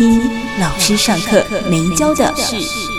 一老师上课没教的事。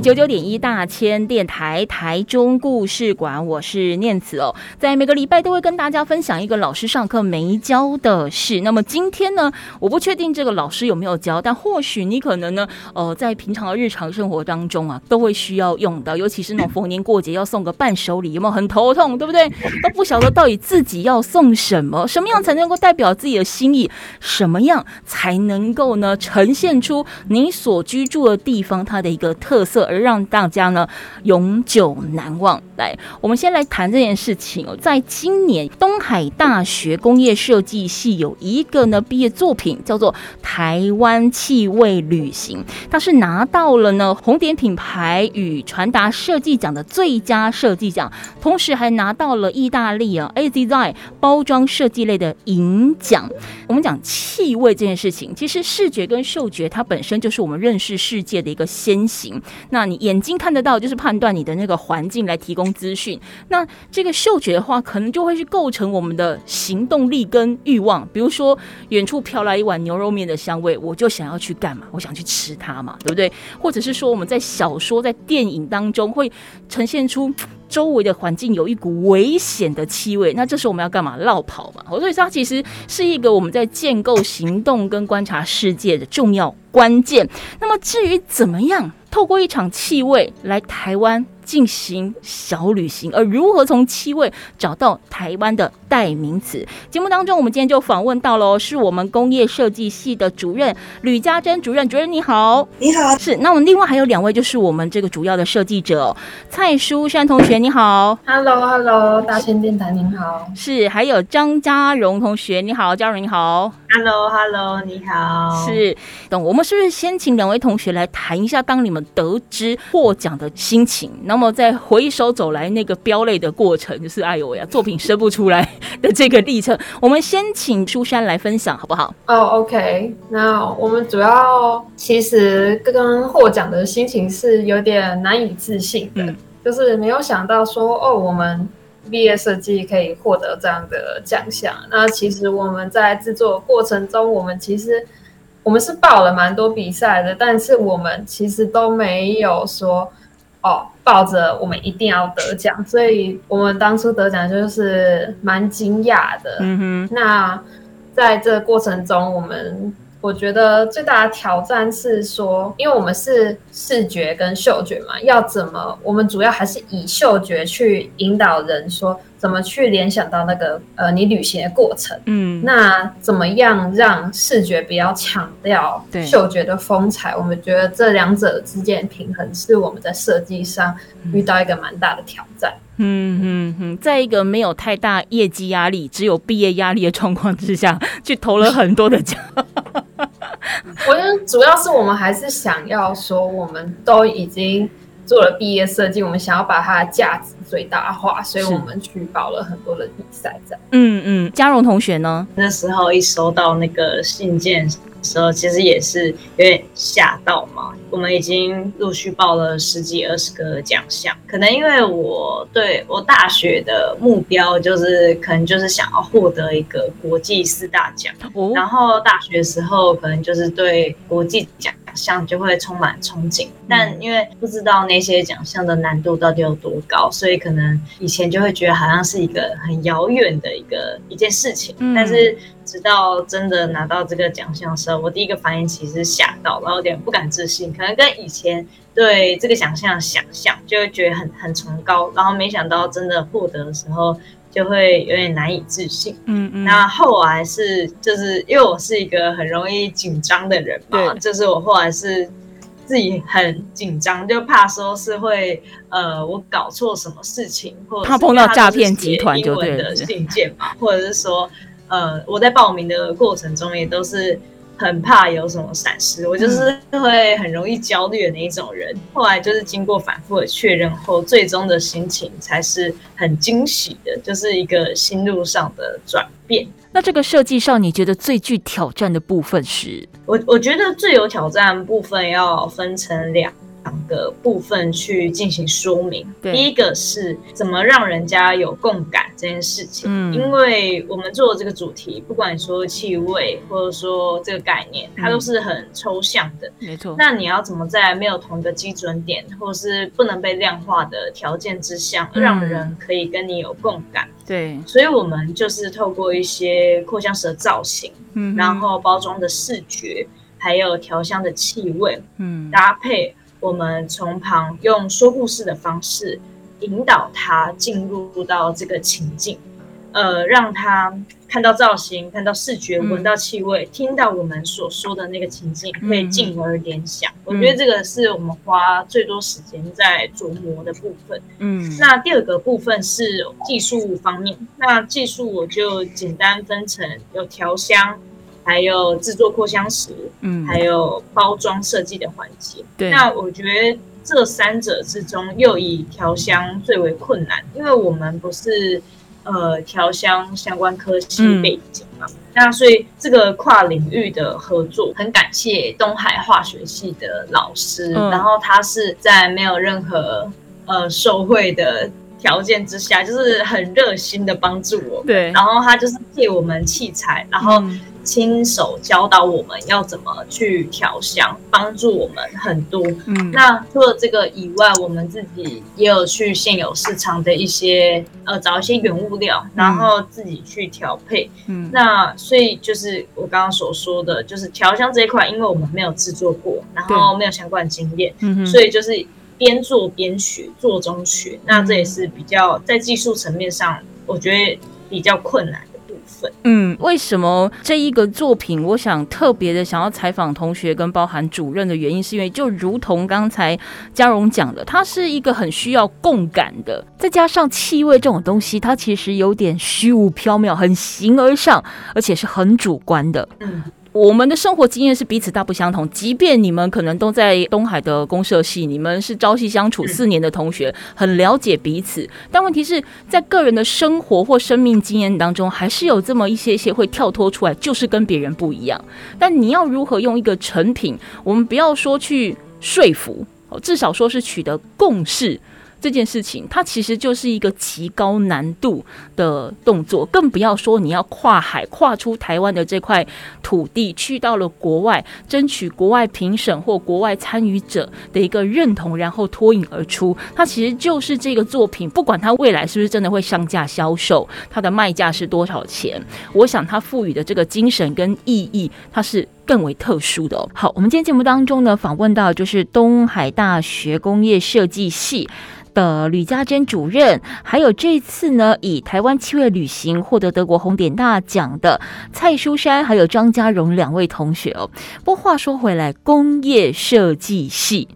九九点一大千电台台中故事馆，我是念慈哦，在每个礼拜都会跟大家分享一个老师上课没教的事。那么今天呢，我不确定这个老师有没有教，但或许你可能呢，呃，在平常的日常生活当中啊，都会需要用到，尤其是那种逢年过节要送个伴手礼，有没有很头痛，对不对？都不晓得到底自己要送什么，什么样才能够代表自己的心意，什么样才能够呢，呈现出你所居住的地方它的一个特色。而让大家呢永久难忘。来，我们先来谈这件事情哦。在今年，东海大学工业设计系有一个呢毕业作品，叫做《台湾气味旅行》，它是拿到了呢红点品牌与传达设计奖的最佳设计奖，同时还拿到了意大利啊 A Design 包装设计类的银奖。我们讲气味这件事情，其实视觉跟嗅觉它本身就是我们认识世界的一个先行。那你眼睛看得到，就是判断你的那个环境来提供资讯。那这个嗅觉的话，可能就会去构成我们的行动力跟欲望。比如说，远处飘来一碗牛肉面的香味，我就想要去干嘛？我想去吃它嘛，对不对？或者是说，我们在小说、在电影当中会呈现出周围的环境有一股危险的气味，那这时候我们要干嘛？落跑嘛。所以它其实是一个我们在建构行动跟观察世界的重要关键。那么至于怎么样？透过一场气味来台湾进行小旅行，而如何从七位找到台湾的代名词？节目当中，我们今天就访问到了，是我们工业设计系的主任吕家珍主任。主任你好，你好。是，那我们另外还有两位，就是我们这个主要的设计者，蔡淑珊同学，你好。Hello，Hello，大千电台您好。是，还有张家荣同学，你好，家荣你好。Hello，Hello，你好。是，等我们是不是先请两位同学来谈一下，当你们得知获奖的心情，那么在回首走来那个飙泪的过程，就是哎呦呀，作品生不出来的这个历程。我们先请舒珊来分享，好不好？哦、oh，OK。那我们主要其实刚刚获奖的心情是有点难以置信的，嗯、就是没有想到说哦，我们。毕业设计可以获得这样的奖项，那其实我们在制作过程中，我们其实我们是报了蛮多比赛的，但是我们其实都没有说哦，抱着我们一定要得奖，所以我们当初得奖就是蛮惊讶的。嗯哼，那在这个过程中，我们。我觉得最大的挑战是说，因为我们是视觉跟嗅觉嘛，要怎么？我们主要还是以嗅觉去引导人，说怎么去联想到那个呃你旅行的过程。嗯，那怎么样让视觉比较强调嗅觉的风采？我们觉得这两者之间的平衡是我们在设计上遇到一个蛮大的挑战。嗯嗯嗯嗯，在一个没有太大业绩压力，只有毕业压力的状况之下，去投了很多的奖。我觉得主要是我们还是想要说，我们都已经做了毕业设计，我们想要把它的价值最大化，所以我们去报了很多的比赛。这样，嗯嗯，嘉荣同学呢？那时候一收到那个信件的时候，其实也是有点吓到嘛。我们已经陆续报了十几二十个奖项，可能因为我对我大学的目标就是，可能就是想要获得一个国际四大奖，哦、然后大学时候可能就是对国际奖项就会充满憧憬，但因为不知道那些奖项的难度到底有多高，所以可能以前就会觉得好像是一个很遥远的一个一件事情，嗯、但是。直到真的拿到这个奖项的时候，我第一个反应其实是吓到，然后有点不敢置信，可能跟以前对这个奖项的想象就会觉得很很崇高，然后没想到真的获得的时候，就会有点难以置信。嗯嗯。那后来是就是因为我是一个很容易紧张的人嘛，就是我后来是自己很紧张，就怕说是会呃我搞错什么事情，或者怕碰到诈骗集团就对。的信件嘛，或者是说。呃，我在报名的过程中也都是很怕有什么闪失，我就是会很容易焦虑的那一种人。后来就是经过反复的确认后，最终的心情才是很惊喜的，就是一个心路上的转变。那这个设计上，你觉得最具挑战的部分是？我我觉得最有挑战的部分要分成两。两个部分去进行说明。第一个是怎么让人家有共感这件事情。嗯，因为我们做的这个主题，不管你说气味，或者说这个概念，它都是很抽象的。没错。那你要怎么在没有同一个基准点，或者是不能被量化的条件之下，让人可以跟你有共感？对。所以我们就是透过一些扩香石的造型，嗯，然后包装的视觉，还有调香的气味，嗯，搭配。我们从旁用说故事的方式引导他进入到这个情境，呃，让他看到造型、看到视觉、闻到气味、嗯、听到我们所说的那个情境，可以进而联想。嗯、我觉得这个是我们花最多时间在琢磨的部分。嗯，那第二个部分是技术方面，那技术我就简单分成有调香。还有制作扩香石，嗯，还有包装设计的环节。对，那我觉得这三者之中，又以调香最为困难，因为我们不是呃调香相关科系背景嘛。嗯、那所以这个跨领域的合作，很感谢东海化学系的老师，嗯、然后他是在没有任何呃受贿的条件之下，就是很热心的帮助我。对，然后他就是借我们器材，然后、嗯。亲手教导我们要怎么去调香，帮助我们很多。嗯，那除了这个以外，我们自己也有去现有市场的一些呃找一些原物料，嗯、然后自己去调配。嗯，那所以就是我刚刚所说的，就是调香这一块，因为我们没有制作过，然后没有相关经验，嗯，所以就是边做边学，做中学。那这也是比较在技术层面上，我觉得比较困难。嗯，为什么这一个作品，我想特别的想要采访同学跟包含主任的原因，是因为就如同刚才嘉荣讲的，它是一个很需要共感的，再加上气味这种东西，它其实有点虚无缥缈，很形而上，而且是很主观的。嗯。我们的生活经验是彼此大不相同，即便你们可能都在东海的公社系，你们是朝夕相处四年的同学，很了解彼此。但问题是在个人的生活或生命经验当中，还是有这么一些些会跳脱出来，就是跟别人不一样。但你要如何用一个成品，我们不要说去说服，至少说是取得共识。这件事情，它其实就是一个极高难度的动作，更不要说你要跨海跨出台湾的这块土地，去到了国外，争取国外评审或国外参与者的一个认同，然后脱颖而出。它其实就是这个作品，不管它未来是不是真的会上架销售，它的卖价是多少钱，我想它赋予的这个精神跟意义，它是更为特殊的哦。好，我们今天节目当中呢，访问到就是东海大学工业设计系的吕家珍主任，还有这次呢，以台湾七月旅行获得德国红点大奖的蔡淑珊，还有张家荣两位同学哦。不过话说回来，工业设计系，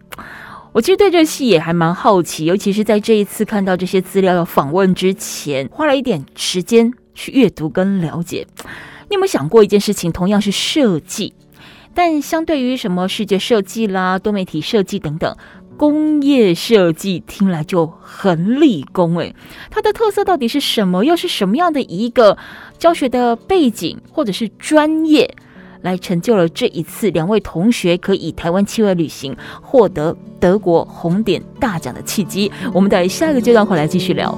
我其实对这系也还蛮好奇，尤其是在这一次看到这些资料要访问之前，花了一点时间去阅读跟了解。你有没有想过一件事情？同样是设计，但相对于什么视觉设计啦、多媒体设计等等。工业设计听来就很理工诶，它的特色到底是什么？又是什么样的一个教学的背景或者是专业，来成就了这一次两位同学可以台湾气味旅行获得德国红点大奖的契机？我们在下一个阶段回来继续聊。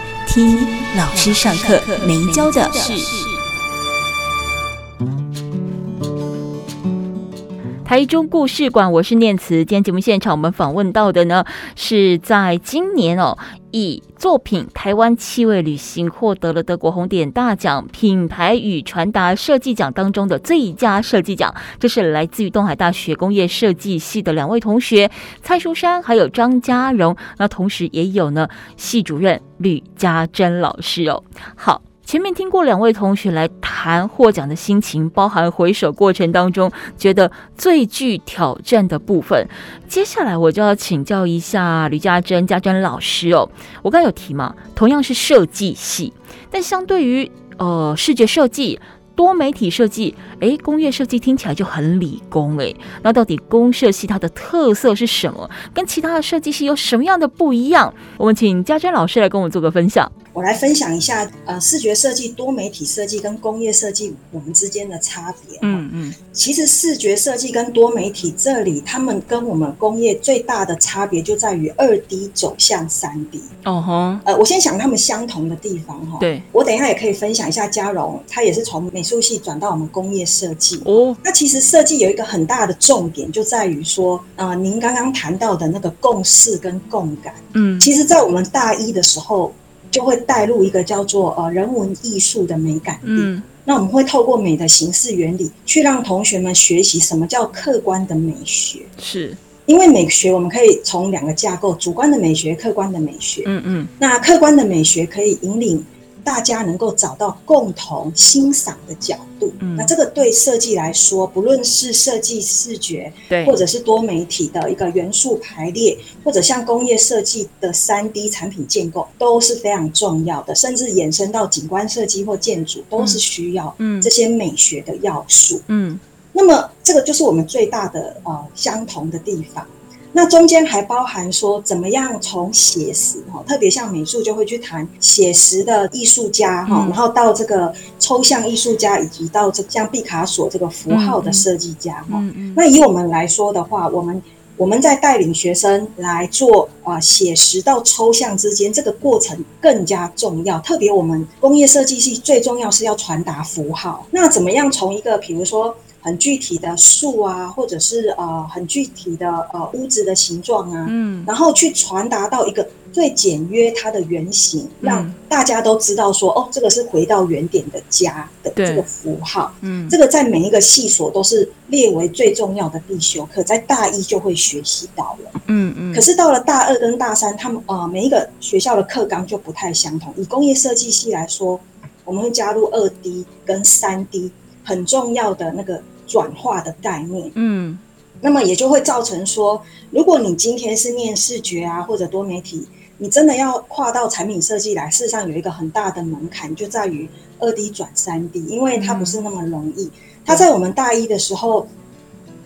听老师上课没教的事。台中故事馆，我是念慈。今天节目现场，我们访问到的呢，是在今年哦，以作品《台湾气味旅行》获得了德国红点大奖品牌与传达设计奖当中的最佳设计奖。这是来自于东海大学工业设计系的两位同学蔡淑珊还有张嘉荣，那同时也有呢系主任吕家珍老师哦。好。前面听过两位同学来谈获奖的心情，包含回首过程当中觉得最具挑战的部分。接下来我就要请教一下吕家珍、家珍老师哦。我刚有提嘛，同样是设计系，但相对于呃视觉设计。多媒体设计，哎，工业设计听起来就很理工，哎，那到底工设系它的特色是什么？跟其他的设计系有什么样的不一样？我们请家珍老师来跟我做个分享。我来分享一下，呃，视觉设计、多媒体设计跟工业设计我们之间的差别。嗯嗯，其实视觉设计跟多媒体这里，他们跟我们工业最大的差别就在于二 D 走向三 D。哦吼，呃，我先讲他们相同的地方哈。对，我等一下也可以分享一下嘉荣，他也是从美术系转到我们工业设计。哦，那其实设计有一个很大的重点，就在于说，呃，您刚刚谈到的那个共识跟共感。嗯，其实，在我们大一的时候。就会带入一个叫做呃人文艺术的美感力。嗯，那我们会透过美的形式原理，去让同学们学习什么叫客观的美学。是，因为美学我们可以从两个架构：主观的美学、客观的美学。嗯嗯，那客观的美学可以引领。大家能够找到共同欣赏的角度，嗯，那这个对设计来说，不论是设计视觉，对，或者是多媒体的一个元素排列，或者像工业设计的三 D 产品建构，都是非常重要的，甚至延伸到景观设计或建筑，都是需要这些美学的要素。嗯，那么这个就是我们最大的呃相同的地方。那中间还包含说，怎么样从写实哈，特别像美术就会去谈写实的艺术家哈，然后到这个抽象艺术家，以及到这像毕卡索这个符号的设计家哈。那以我们来说的话，我们我们在带领学生来做啊写实到抽象之间这个过程更加重要。特别我们工业设计系最重要是要传达符号。那怎么样从一个比如说。很具体的树啊，或者是呃很具体的呃屋子的形状啊，嗯，然后去传达到一个最简约它的原型，嗯，让大家都知道说哦，这个是回到原点的家的这个符号，嗯，这个在每一个系所都是列为最重要的必修课，在大一就会学习到了，嗯嗯。可是到了大二跟大三，他们呃每一个学校的课纲就不太相同。以工业设计系来说，我们会加入二 D 跟三 D 很重要的那个。转化的概念，嗯，那么也就会造成说，如果你今天是念视觉啊或者多媒体，你真的要跨到产品设计来，事实上有一个很大的门槛，就在于二 D 转三 D，因为它不是那么容易。它在我们大一的时候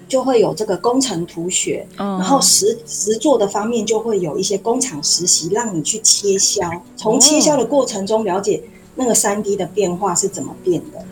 就会有这个工程图学，然后实实做的方面就会有一些工厂实习，让你去切削，从切削的过程中了解那个三 D 的变化是怎么变的。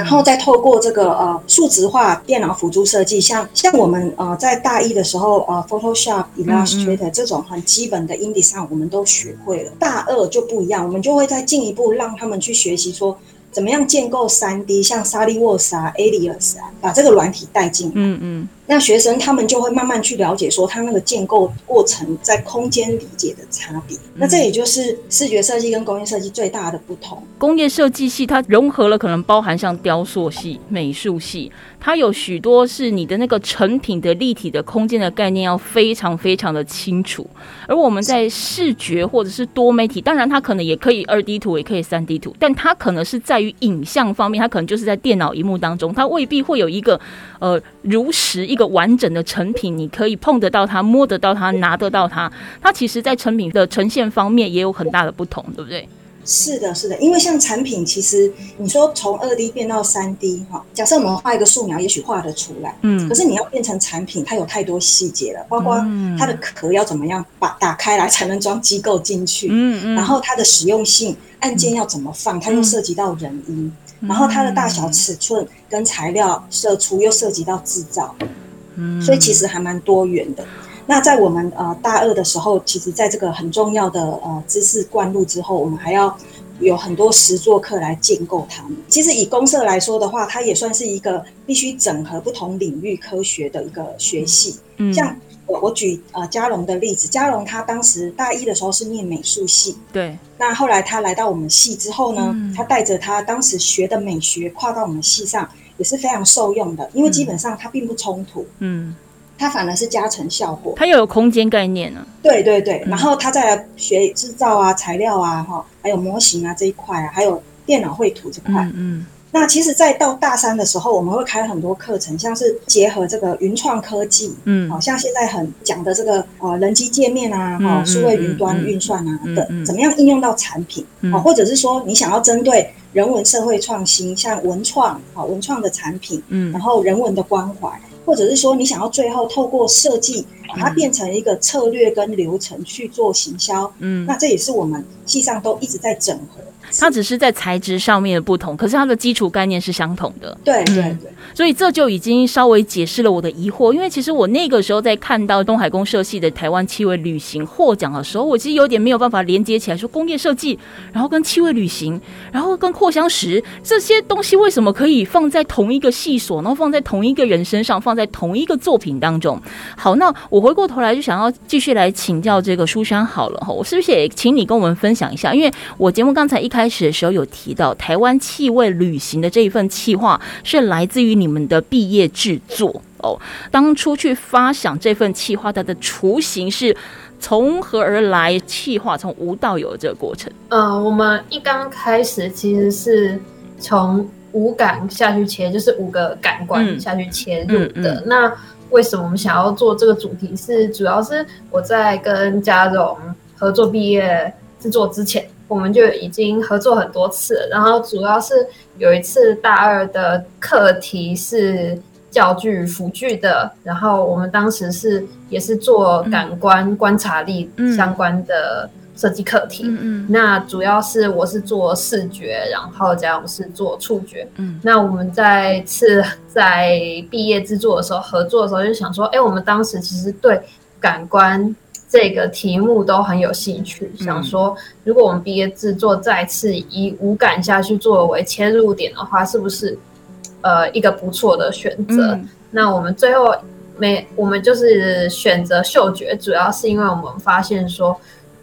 然后再透过这个呃数值化电脑辅助设计，像像我们呃在大一的时候呃 Photoshop、Illustrator 这种很基本的 InDesign 我们都学会了。大二就不一样，我们就会再进一步让他们去学习说怎么样建构 3D，像 SolidWorks 啊、Alias 啊，把这个软体带进来。嗯嗯。那学生他们就会慢慢去了解，说他那个建构过程在空间理解的差别。那这也就是视觉设计跟工业设计最大的不同。工业设计系它融合了可能包含像雕塑系、美术系，它有许多是你的那个成品的立体的空间的概念要非常非常的清楚。而我们在视觉或者是多媒体，当然它可能也可以二 D 图，也可以三 D 图，但它可能是在于影像方面，它可能就是在电脑荧幕当中，它未必会有一个呃如实一个。完整的成品，你可以碰得到它，摸得到它，拿得到它。它其实，在成品的呈现方面也有很大的不同，对不对？是的，是的。因为像产品，其实你说从二 D 变到三 D，哈，假设我们画一个素描，也许画得出来，嗯。可是你要变成产品，它有太多细节了，包括它的壳要怎么样把打开来才能装机构进去，嗯嗯。然后它的实用性，按键要怎么放，它又涉及到人因，然后它的大小尺寸跟材料射出又涉及到制造。所以其实还蛮多元的。那在我们呃大二的时候，其实在这个很重要的呃知识灌入之后，我们还要有很多实作课来建构他们。其实以公社来说的话，它也算是一个必须整合不同领域科学的一个学系。嗯，像我我举呃嘉荣的例子，嘉荣他当时大一的时候是念美术系，对。那后来他来到我们系之后呢，嗯、他带着他当时学的美学跨到我们系上，也是非常受用的，因为基本上它并不冲突。嗯。它反而是加成效果，它又有空间概念呢、啊。对对对，然后他再来学制造啊、材料啊、哈，还有模型啊这一块啊，还有电脑绘图这块。嗯，嗯。那其实，在到大三的时候，我们会开很多课程，像是结合这个云创科技，嗯，好像现在很讲的这个呃人机界面啊，哈，数位云端运算啊等，怎么样应用到产品啊，或者是说你想要针对人文社会创新，像文创啊，文创的产品，嗯，然后人文的关怀。或者是说，你想要最后透过设计把它变成一个策略跟流程去做行销，嗯，那这也是我们系上都一直在整合。它只是在材质上面的不同，可是它的基础概念是相同的。对对对，所以这就已经稍微解释了我的疑惑。因为其实我那个时候在看到东海公社系的台湾气味旅行获奖的时候，我其实有点没有办法连接起来，说工业设计，然后跟气味旅行，然后跟扩香石这些东西为什么可以放在同一个系所，然后放在同一个人身上，放在同一个作品当中？好，那我回过头来就想要继续来请教这个书珊好了哈，我是不是也请你跟我们分享一下？因为我节目刚才一开开始的时候有提到台湾气味旅行的这一份企划是来自于你们的毕业制作哦。当初去发想这份企划，它的雏形是从何而来？企划从无到有的这个过程。呃，我们一刚开始其实是从五感下去切，就是五个感官下去切入的。嗯嗯嗯、那为什么我们想要做这个主题？是主要是我在跟嘉荣合作毕业制作之前。我们就已经合作很多次了，然后主要是有一次大二的课题是教具辅具的，然后我们当时是也是做感官观察力相关的设计课题。嗯嗯，那主要是我是做视觉，然后嘉荣是做触觉。嗯，那我们在次在毕业制作的时候合作的时候就想说，哎，我们当时其实对感官。这个题目都很有兴趣，想说如果我们毕业制作再次以五感下去作为切入点的话，是不是呃一个不错的选择？嗯、那我们最后没，我们就是选择嗅觉，主要是因为我们发现说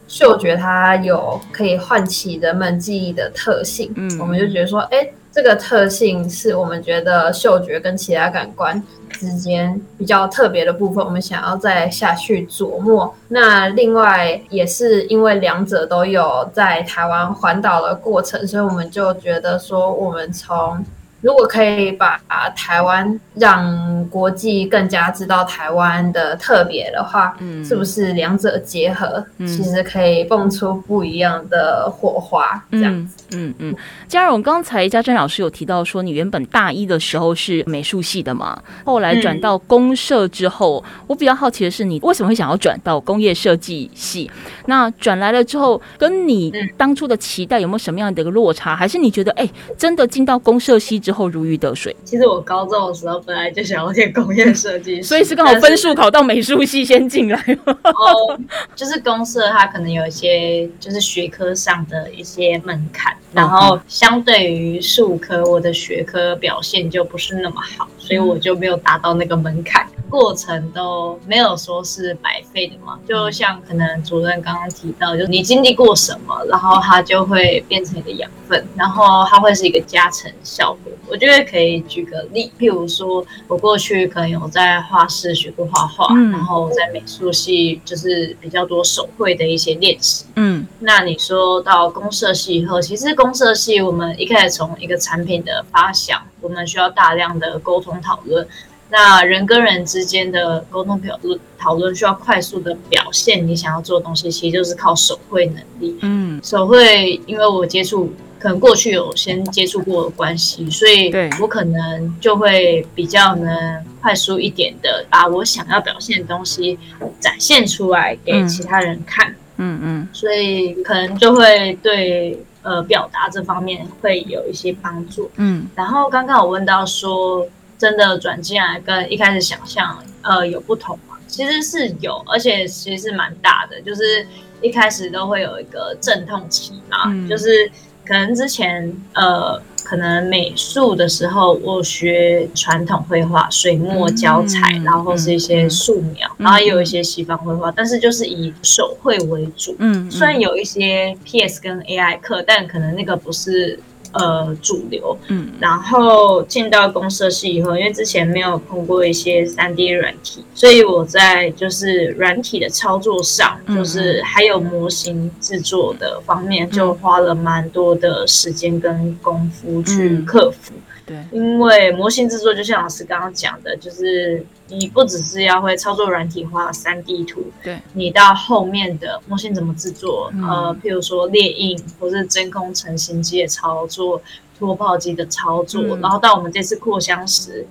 嗅觉它有可以唤起人们记忆的特性，嗯，我们就觉得说，哎，这个特性是我们觉得嗅觉跟其他感官。之间比较特别的部分，我们想要再下去琢磨。那另外也是因为两者都有在台湾环岛的过程，所以我们就觉得说，我们从。如果可以把台湾让国际更加知道台湾的特别的话，嗯，是不是两者结合，嗯、其实可以蹦出不一样的火花？这样子，嗯嗯。嘉荣，刚才嘉珍老师有提到说，你原本大一的时候是美术系的嘛，后来转到公社之后，嗯、我比较好奇的是，你为什么会想要转到工业设计系？那转来了之后，跟你当初的期待有没有什么样的一个落差？还是你觉得，哎，真的进到公社系之后如鱼得水。其实我高中的时候本来就想要念工业设计，所以是刚好分数考到美术系先进来。哦，就是公社它可能有一些就是学科上的一些门槛，然后相对于数科，我的学科表现就不是那么好，所以我就没有达到那个门槛。过程都没有说是白费的嘛，就像可能主任刚刚提到，就是你经历过什么，然后它就会变成一个养分，然后它会是一个加成效果。我觉得可以举个例，譬如说我过去可能有在画室学过画画，嗯、然后在美术系就是比较多手绘的一些练习。嗯，那你说到公社系以后，其实公社系我们一开始从一个产品的发想，我们需要大量的沟通讨论。那人跟人之间的沟通表论讨论需要快速的表现你想要做的东西，其实就是靠手绘能力。嗯，手绘因为我接触可能过去有先接触过的关系，所以我可能就会比较能快速一点的把我想要表现的东西展现出来给其他人看。嗯嗯，所以可能就会对呃表达这方面会有一些帮助。嗯，然后刚刚我问到说。真的转进来跟一开始想象呃有不同吗？其实是有，而且其实是蛮大的。就是一开始都会有一个阵痛期嘛，嗯、就是可能之前呃。可能美术的时候，我学传统绘画、水墨、胶彩，嗯、然后是一些素描，嗯、然后也有一些西方绘画，嗯、但是就是以手绘为主。嗯，虽然有一些 PS 跟 AI 课，但可能那个不是。呃，主流，嗯，然后进到公社系以后，因为之前没有碰过一些三 D 软体，所以我在就是软体的操作上，嗯、就是还有模型制作的方面，就花了蛮多的时间跟功夫去克服。嗯对，因为模型制作就像老师刚刚讲的，就是你不只是要会操作软体画三 D 图，对，你到后面的模型怎么制作，嗯、呃，譬如说列印或是真空成型机的操作、脱泡机的操作，嗯、然后到我们这次扩香石。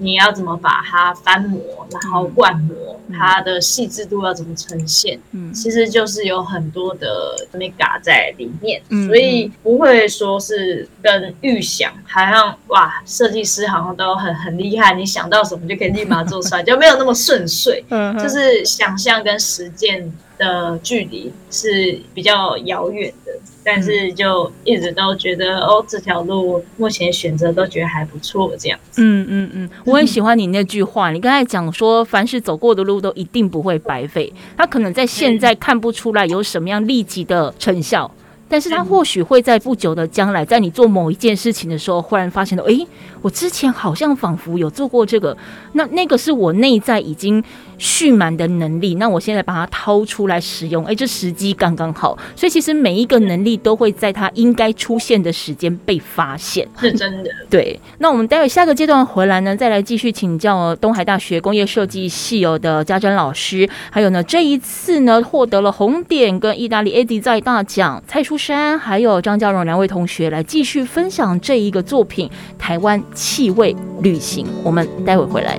你要怎么把它翻模，然后灌模，嗯、它的细致度要怎么呈现？嗯，其实就是有很多的 mega 在里面，嗯、所以不会说是跟预想，好像哇，设计师好像都很很厉害，你想到什么就可以立马做出来，就没有那么顺遂。嗯，就是想象跟实践的距离是比较遥远的。但是就一直都觉得哦，这条路目前选择都觉得还不错，这样子。嗯嗯嗯，我很喜欢你那句话，你刚才讲说，凡是走过的路都一定不会白费。他可能在现在看不出来有什么样立即的成效。但是他或许会在不久的将来，在你做某一件事情的时候，忽然发现了，诶，我之前好像仿佛有做过这个，那那个是我内在已经蓄满的能力，那我现在把它掏出来使用，哎，这时机刚刚好。所以其实每一个能力都会在它应该出现的时间被发现，是真的。对，那我们待会下个阶段回来呢，再来继续请教东海大学工业设计系有的家珍老师，还有呢这一次呢获得了红点跟意大利 A Design 大奖蔡淑珊还有张家荣两位同学来继续分享这一个作品《台湾气味旅行》，我们待会回来。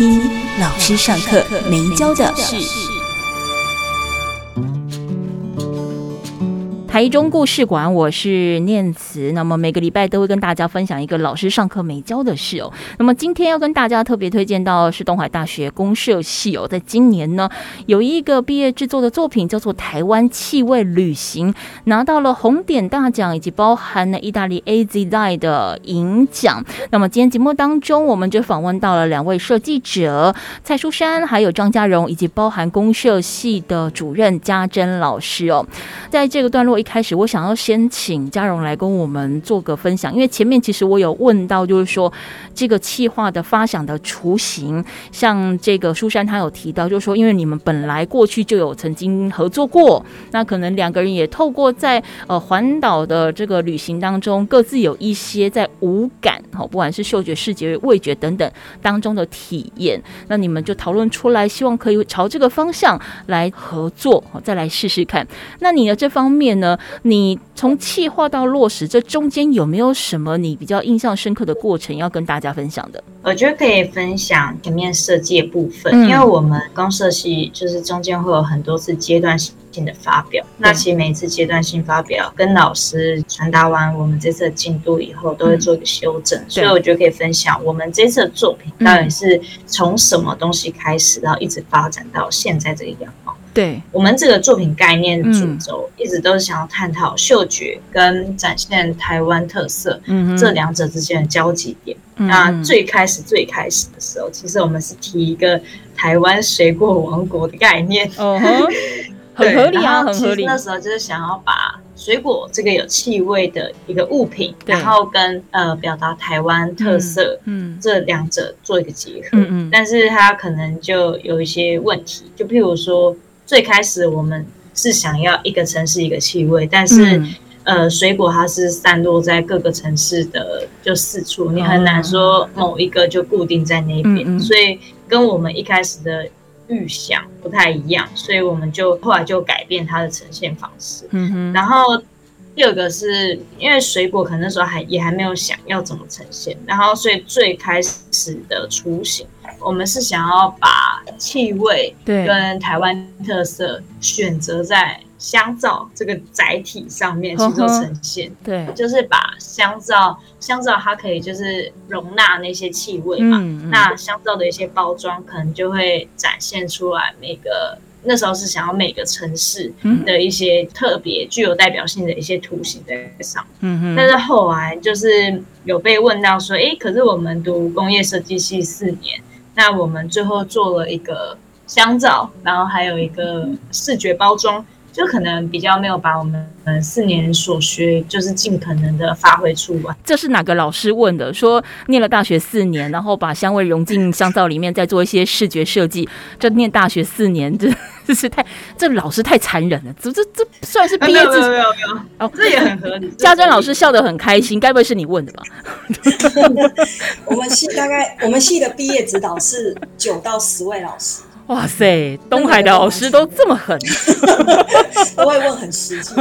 一老师上课没教的事。台中故事馆，我是念慈。那么每个礼拜都会跟大家分享一个老师上课没教的事哦。那么今天要跟大家特别推荐到是东海大学公社系哦，在今年呢有一个毕业制作的作品叫做《台湾气味旅行》，拿到了红点大奖以及包含了意大利 A Design 的银奖。那么今天节目当中，我们就访问到了两位设计者蔡淑珊还有张家荣，以及包含公社系的主任家珍老师哦。在这个段落。一开始我想要先请嘉荣来跟我们做个分享，因为前面其实我有问到，就是说这个企划的发想的雏形，像这个苏珊她有提到，就是说因为你们本来过去就有曾经合作过，那可能两个人也透过在呃环岛的这个旅行当中，各自有一些在五感，好，不管是嗅觉、视觉、味觉等等当中的体验，那你们就讨论出来，希望可以朝这个方向来合作，再来试试看。那你的这方面呢？你从企划到落实，这中间有没有什么你比较印象深刻的过程要跟大家分享的？我觉得可以分享前面设计的部分，嗯、因为我们公社系就是中间会有很多次阶段性的发表，嗯、那其实每一次阶段性发表跟老师传达完我们这次的进度以后，都会做一个修正，嗯、所以我觉得可以分享我们这次的作品到底是从什么东西开始，然后一直发展到现在这个样貌。对，我们这个作品概念主轴一直都是想要探讨嗅觉跟展现台湾特色，嗯，这两者之间的交集点。嗯、那最开始最开始的时候，其实我们是提一个台湾水果王国的概念，很合理啊，很合理。那时候就是想要把水果这个有气味的一个物品，对。然后跟呃表达台湾特色，嗯，这两者做一个结合，嗯嗯，但是它可能就有一些问题，就譬如说。最开始我们是想要一个城市一个气味，但是、嗯、呃，水果它是散落在各个城市的就四处，嗯、你很难说某一个就固定在那边，嗯嗯、所以跟我们一开始的预想不太一样，所以我们就后来就改变它的呈现方式。嗯哼，然后。第二个是因为水果可能那时候还也还没有想要怎么呈现，然后所以最开始的雏形，我们是想要把气味跟台湾特色选择在香皂这个载体上面去做呈现。对，就是把香皂，香皂它可以就是容纳那些气味嘛，嗯嗯，那香皂的一些包装可能就会展现出来每个。那时候是想要每个城市的一些特别具有代表性的一些图形在上，嗯哼。但是后来就是有被问到说，诶，可是我们读工业设计系四年，那我们最后做了一个香皂，然后还有一个视觉包装。就可能比较没有把我们四年所学，就是尽可能的发挥出来。这是哪个老师问的？说念了大学四年，然后把香味融进香皂里面，再做一些视觉设计。这念大学四年，这这是太这老师太残忍了。这这这算是毕业？没有没有没有，哦，这也很合理。家珍老师笑得很开心，该不会是你问的吧？我们系大概我们系的毕业指导是九到十位老师。哇塞，东海的老师都这么狠，不 会问很实际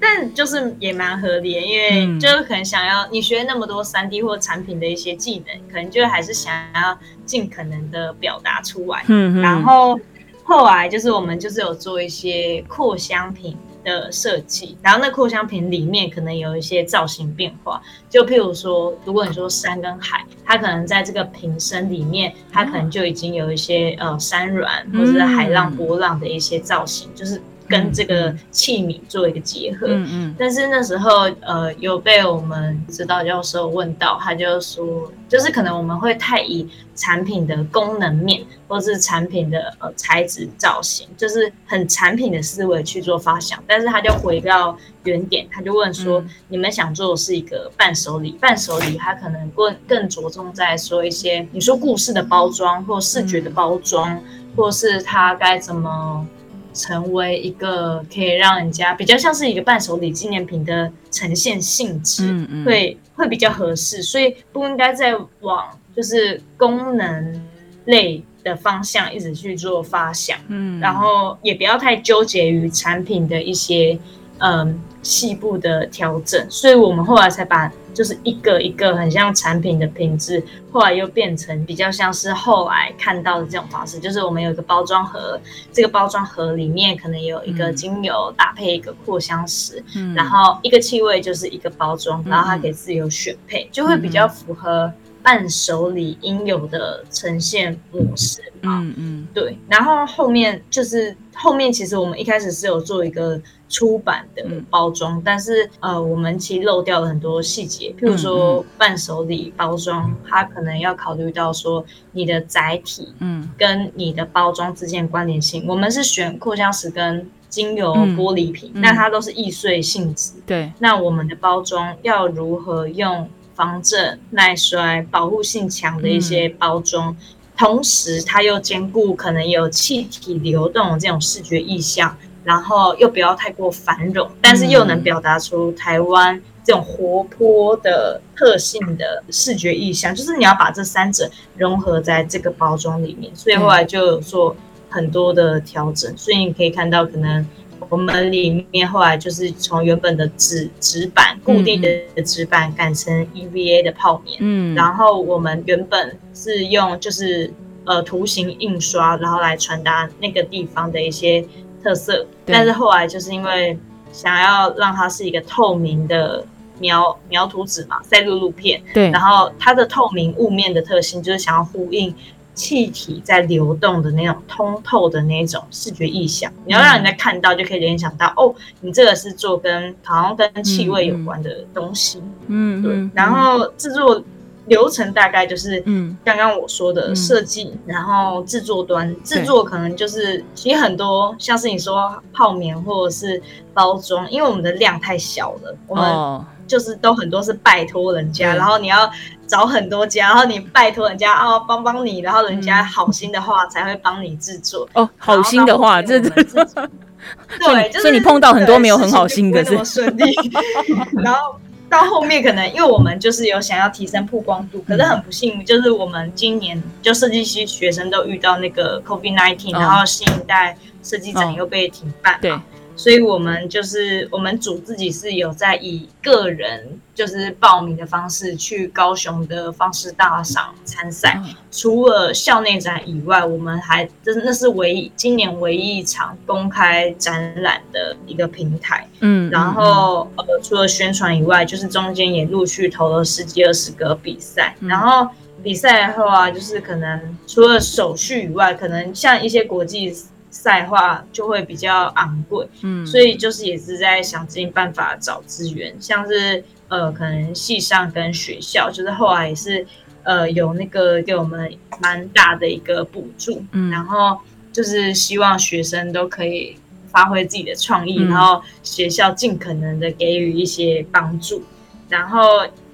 但就是也蛮合理的，因为就是可能想要你学那么多三 D 或产品的一些技能，可能就还是想要尽可能的表达出来。嗯，然后后来就是我们就是有做一些扩香品。的设计，然后那扩香瓶里面可能有一些造型变化，就譬如说，如果你说山跟海，它可能在这个瓶身里面，它可能就已经有一些呃山峦或者是海浪波浪的一些造型，嗯、就是。跟这个器皿做一个结合，嗯嗯，但是那时候呃有被我们指导教授问到，他就说，就是可能我们会太以产品的功能面，或是产品的呃材质造型，就是很产品的思维去做发想，但是他就回到原点，他就问说，嗯、你们想做的是一个伴手礼，伴手礼它可能更更着重在说一些，你说故事的包装，或视觉的包装，嗯、或是它该怎么。成为一个可以让人家比较像是一个伴手礼纪念品的呈现性质，嗯嗯，会会比较合适，所以不应该再往就是功能类的方向一直去做发想，嗯，然后也不要太纠结于产品的一些嗯细部的调整，所以我们后来才把。就是一个一个很像产品的品质，后来又变成比较像是后来看到的这种方式。就是我们有一个包装盒，这个包装盒里面可能有一个精油搭配一个扩香石，嗯，然后一个气味就是一个包装，然后它可以自由选配，就会比较符合伴手礼应有的呈现模式。嗯嗯，对。然后后面就是后面其实我们一开始是有做一个。出版的包装，嗯、但是呃，我们其实漏掉了很多细节，譬如说伴手礼包装，嗯、它可能要考虑到说你的载体，嗯，跟你的包装之间的关联性。嗯、我们是选扩香石跟精油玻璃瓶，那、嗯、它都是易碎性质，对。那我们的包装要如何用防震、耐摔、保护性强的一些包装，嗯、同时它又兼顾可能有气体流动这种视觉意象。然后又不要太过繁荣，但是又能表达出台湾这种活泼的特性的视觉意象，就是你要把这三者融合在这个包装里面。所以后来就有做很多的调整，所以你可以看到，可能我们里面后来就是从原本的纸纸板固定的纸板改成 EVA 的泡棉，嗯，然后我们原本是用就是呃图形印刷，然后来传达那个地方的一些。特色，但是后来就是因为想要让它是一个透明的描描图纸嘛，赛璐璐片，对，然后它的透明雾面的特性就是想要呼应气体在流动的那种通透的那种视觉意象，你要让人家看到就可以联想到，嗯、哦，你这个是做跟好像跟气味有关的东西，嗯，对，嗯、然后制作。流程大概就是，嗯，刚刚我说的设计，嗯、然后制作端制作可能就是，对其实很多像是你说泡棉或者是包装，因为我们的量太小了，我们就是都很多是拜托人家，哦、然后你要找很多家，然后你拜托人家哦帮帮你，然后人家好心的话才会帮你制作哦，好心的话这这，对，就是所以你碰到很多没有很好心的，这么顺利，然后。到后面可能因为我们就是有想要提升曝光度，可是很不幸，就是我们今年就设计系学生都遇到那个 COVID-19，然后新一代设计展又被停办。对。所以，我们就是我们组自己是有在以个人就是报名的方式去高雄的方式大赏参赛。除了校内展以外，我们还真那是唯一今年唯一一场公开展览的一个平台。嗯，然后呃，除了宣传以外，就是中间也陆续投了十几二十个比赛。然后比赛后啊，就是可能除了手续以外，可能像一些国际。赛话就会比较昂贵，嗯，所以就是也是在想尽办法找资源，像是呃，可能系上跟学校，就是后来也是呃有那个给我们蛮大的一个补助，嗯，然后就是希望学生都可以发挥自己的创意，嗯，然后学校尽可能的给予一些帮助，然后。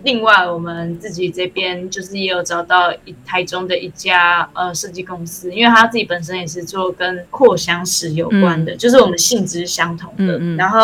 另外，我们自己这边就是也有找到一台中的一家呃设计公司，因为他自己本身也是做跟扩香石有关的，嗯、就是我们性质相同的。嗯嗯、然后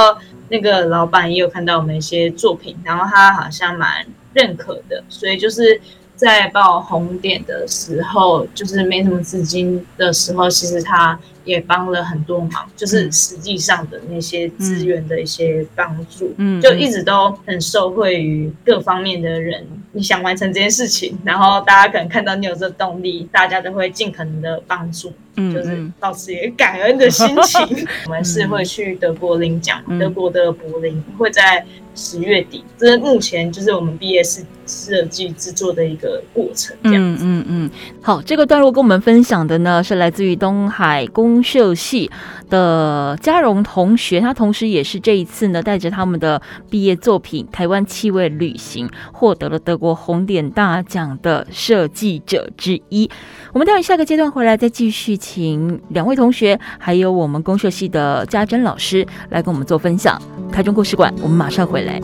那个老板也有看到我们一些作品，然后他好像蛮认可的，所以就是在报红点的时候，就是没什么资金的时候，其实他。也帮了很多忙，就是实际上的那些资源的一些帮助，嗯，就一直都很受惠于各方面的人。你想完成这件事情，然后大家可能看到你有这动力，大家都会尽可能的帮助，嗯，就是保持一个感恩的心情。嗯、我们是会去德国领奖，嗯、德国的柏林会在十月底，这是目前就是我们毕业设设计制作的一个过程。嗯嗯嗯。好，这个段落跟我们分享的呢，是来自于东海公社系的嘉荣同学，他同时也是这一次呢，带着他们的毕业作品《台湾气味旅行》，获得了德国红点大奖的设计者之一。我们待会下个阶段回来再继续，请两位同学，还有我们公社系的家珍老师来跟我们做分享。台中故事馆，我们马上回来。